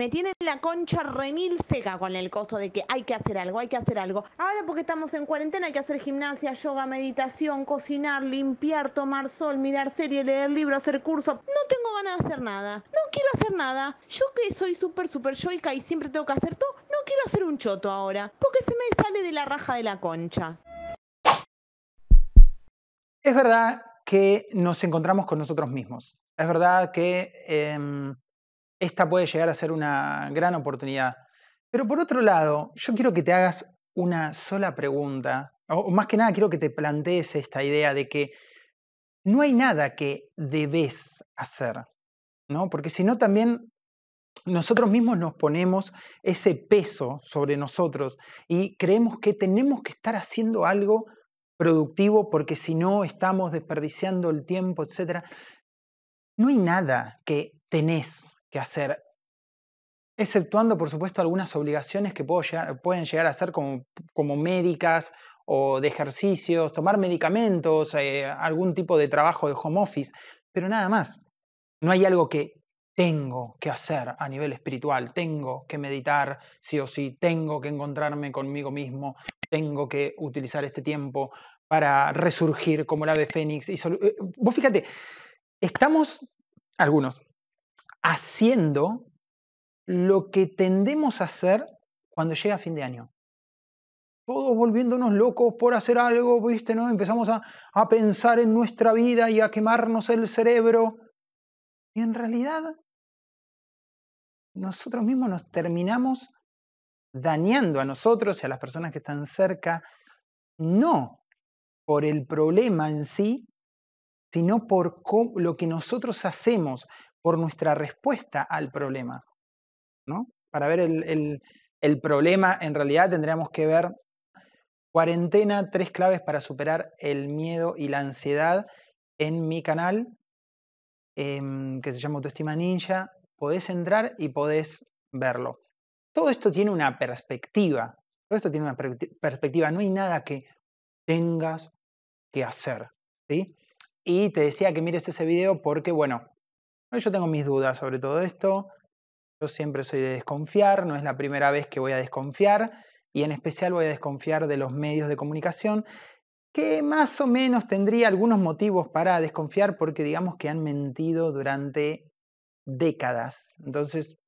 Me tienen la concha remil seca con el coso de que hay que hacer algo, hay que hacer algo. Ahora porque estamos en cuarentena hay que hacer gimnasia, yoga, meditación, cocinar, limpiar, tomar sol, mirar series, leer libros, hacer curso. No tengo ganas de hacer nada. No quiero hacer nada. Yo que soy súper, súper yoica y siempre tengo que hacer todo, no quiero hacer un choto ahora. Porque se me sale de la raja de la concha. Es verdad que nos encontramos con nosotros mismos. Es verdad que em, esta puede llegar a ser una gran oportunidad. Pero por otro lado, yo quiero que te hagas una sola pregunta, o más que nada quiero que te plantees esta idea de que no hay nada que debes hacer, ¿no? Porque si no también nosotros mismos nos ponemos ese peso sobre nosotros y creemos que tenemos que estar haciendo algo productivo porque si no estamos desperdiciando el tiempo, etc. No hay nada que tenés que hacer, exceptuando por supuesto algunas obligaciones que pueden llegar a ser como, médicas o de ejercicios, tomar medicamentos, eh, algún tipo de trabajo de home office, pero nada más. No hay algo que tengo que hacer a nivel espiritual, tengo que meditar sí o sí, tengo que encontrarme conmigo mismo, tengo que utilizar este tiempo para resurgir como el ave fénix. Y eh, vos fíjate, estamos, algunos, haciendo lo que tendemos a hacer cuando llega fin de año. Todos volviéndonos locos por hacer algo, ¿viste? ¿no? Empezamos a, a pensar en nuestra vida y a quemarnos el cerebro. Y en realidad, nosotros mismos nos terminamos dañando a nosotros y a las personas que están cerca, no por el problema en sí, sino por lo que nosotros hacemos, por nuestra respuesta al problema. ¿no? Para ver el, el problema, en realidad tendríamos que ver cuarentena, tres claves para superar el miedo y la ansiedad en mi canal, em, que se llama Autoestima Ninja. Podés entrar y podés verlo. Todo esto tiene una perspectiva. Todo esto tiene una perspectiva. No hay nada que tengas que hacer. ¿sí? Y te decía que mires ese video porque, bueno, yo tengo mis dudas sobre todo esto. Yo siempre soy de desconfiar, no es la primera vez que voy a desconfiar y en especial voy a desconfiar de los medios de comunicación que más o menos tendría algunos motivos para desconfiar porque digamos que han mentido durante décadas. Entonces,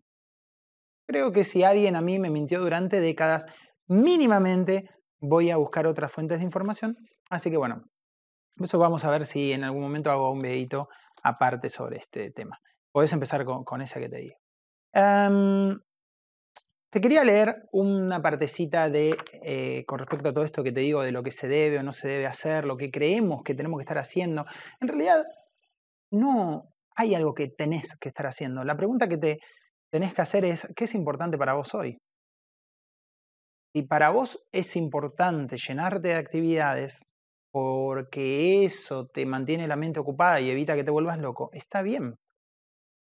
creo que si alguien a mí me mintió durante décadas, mínimamente voy a buscar otras fuentes de información. Así que bueno, eso vamos a ver si en algún momento hago un videito aparte sobre este tema. Puedes empezar con, esa que te digo. Em, te quería leer una partecita de, eh, con respecto a todo esto que te digo, de lo que se debe o no se debe hacer, lo que creemos que tenemos que estar haciendo. En realidad, no hay algo que tenés que estar haciendo. La pregunta que te tenés que hacer es, ¿qué es importante para vos hoy? Si para vos es importante llenarte de actividades, porque eso te mantiene la mente ocupada y evita que te vuelvas loco, está bien.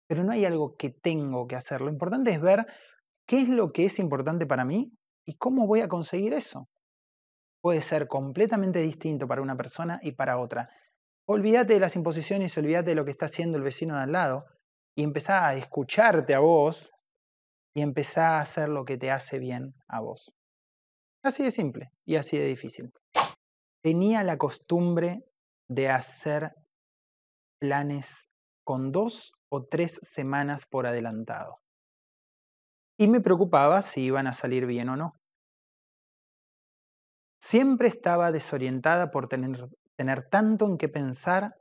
Pero no hay algo que tengo que hacer. Lo importante es ver qué es lo que es importante para mí y cómo voy a conseguir eso. Puede ser completamente distinto para una persona y para otra. Olvídate de las imposiciones, olvídate de lo que está haciendo el vecino de al lado y empezá a escucharte a vos y empezá a hacer lo que te hace bien a vos. Así de simple y así de difícil tenía la costumbre de hacer planes con dos o tres semanas por adelantado. Y me preocupaba si iban a salir bien o no. Siempre estaba desorientada por tener, tener tanto en qué pensar,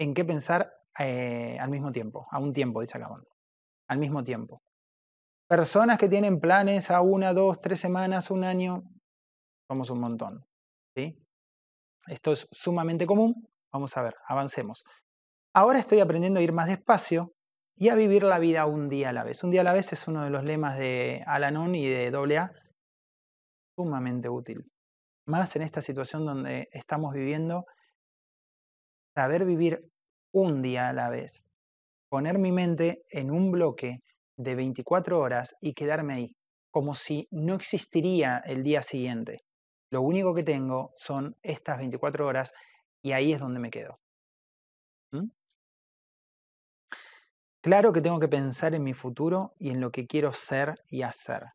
en qué pensar eh, al mismo tiempo, a un tiempo, dice Acabón, al mismo tiempo. Personas que tienen planes a una, dos, tres semanas, un año, somos un montón. ¿sí? Esto es sumamente común. Vamos a ver, avancemos. Ahora estoy aprendiendo a ir más despacio y a vivir la vida un día a la vez. Un día a la vez es uno de los lemas de Alanon y de AA, sumamente útil. Más en esta situación donde estamos viviendo, saber vivir un día a la vez, poner mi mente en un bloque de 24 horas y quedarme ahí, como si no existiría el día siguiente. Lo único que tengo son estas 24 horas y ahí es donde me quedo. ¿Mm? Claro que tengo que pensar en mi futuro y en lo que quiero ser y hacer.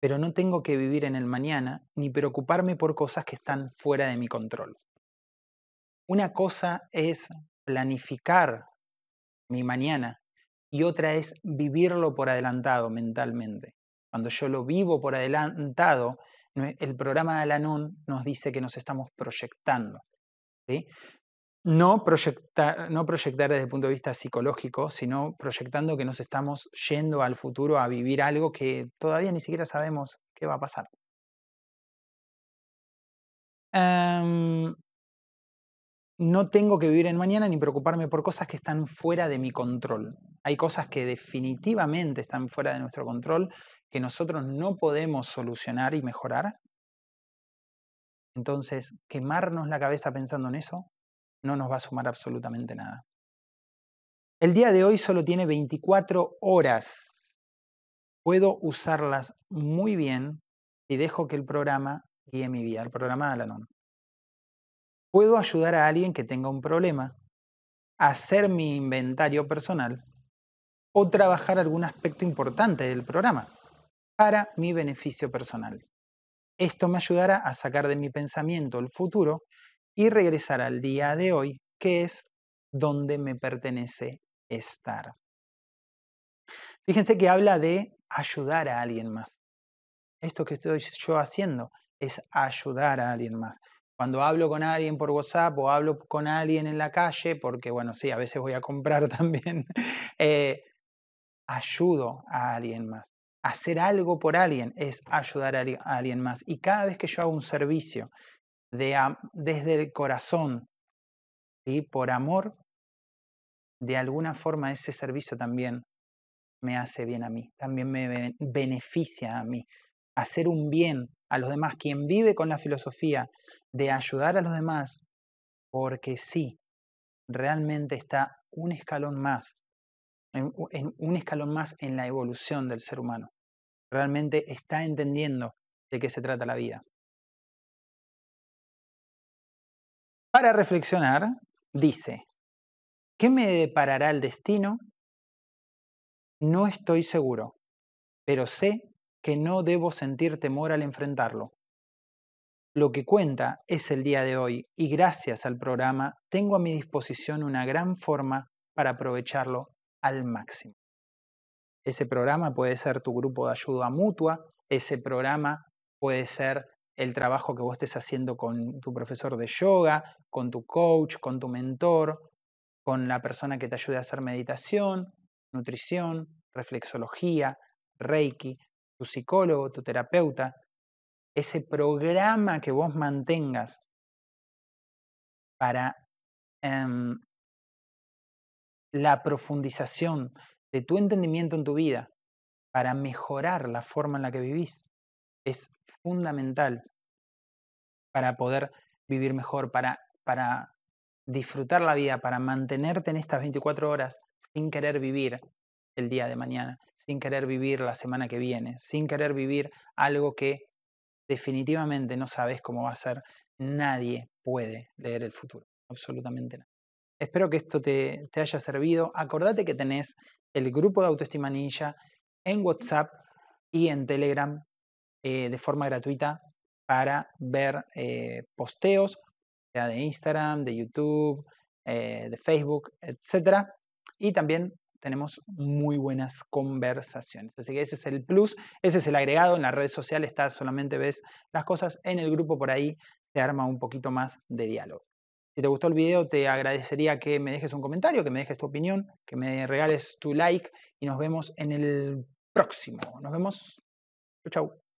Pero no tengo que vivir en el mañana ni preocuparme por cosas que están fuera de mi control. Una cosa es planificar mi mañana y otra es vivirlo por adelantado mentalmente. Cuando yo lo vivo por adelantado, el programa de Alanon nos dice que nos estamos proyectando. ¿sí? no proyectar, no proyectar desde el punto de vista psicológico, sino proyectando que nos estamos yendo al futuro a vivir algo que todavía ni siquiera sabemos qué va a pasar. Em, no tengo que vivir en mañana ni preocuparme por cosas que están fuera de mi control. Hay cosas que definitivamente están fuera de nuestro control, que nosotros no podemos solucionar y mejorar. Entonces, quemarnos la cabeza pensando en eso no nos va a sumar absolutamente nada. El día de hoy solo tiene 24 horas. Puedo usarlas muy bien y dejo que el programa guíe mi vida, el programa de Alanon. Puedo ayudar a alguien que tenga un problema, hacer mi inventario personal o trabajar algún aspecto importante del programa para mi beneficio personal. Esto me ayudará a sacar de mi pensamiento el futuro y regresar al día de hoy, que es donde me pertenece estar. Fíjense que habla de ayudar a alguien más. Esto que estoy yo haciendo es ayudar a alguien más. Cuando hablo con alguien por WhatsApp o hablo con alguien en la calle, porque bueno, sí, a veces voy a comprar también, eh, ayudo a alguien más. Hacer algo por alguien es ayudar a alguien más. Y cada vez que yo hago un servicio desde el corazón, y por amor, de alguna forma ese servicio también me hace bien a mí, también me beneficia a mí. Hacer un bien a los demás, quien vive con la filosofía de ayudar a los demás, porque sí, realmente está un escalón más, un escalón más en la evolución del ser humano. Realmente está entendiendo de qué se trata la vida. Para reflexionar, dice, ¿qué me deparará el destino? No estoy seguro, pero sé que no debo sentir temor al enfrentarlo. Lo que cuenta es el día de hoy y gracias al programa tengo a mi disposición una gran forma para aprovecharlo al máximo. Ese programa puede ser tu grupo de ayuda mutua, ese programa puede ser el trabajo que vos estés haciendo con tu profesor de yoga, con tu coach, con tu mentor, con la persona que te ayude a hacer meditación, nutrición, reflexología, reiki, tu psicólogo, tu terapeuta, ese programa que vos mantengas para em, la profundización de tu entendimiento en tu vida, para mejorar la forma en la que vivís es fundamental para poder vivir mejor, para, para disfrutar la vida, para mantenerte en estas 24 horas sin querer vivir el día de mañana, sin querer vivir la semana que viene, sin querer vivir algo que definitivamente no sabes cómo va a ser. Nadie puede leer el futuro, absolutamente nada. Espero que esto te, haya servido. Acordate que tenés el grupo de Autoestima Ninja en WhatsApp y en Telegram eh, de forma gratuita para ver eh, posteos, sea de Instagram, de YouTube, eh, de Facebook, etc. Y también tenemos muy buenas conversaciones. Así que ese es el plus, ese es el agregado. En las redes sociales está, solamente ves las cosas. En el grupo por ahí se arma un poquito más de diálogo. Si te gustó el video, te agradecería que me dejes un comentario, que me dejes tu opinión, que me regales tu like y nos vemos en el próximo. Nos vemos. Chau, chau.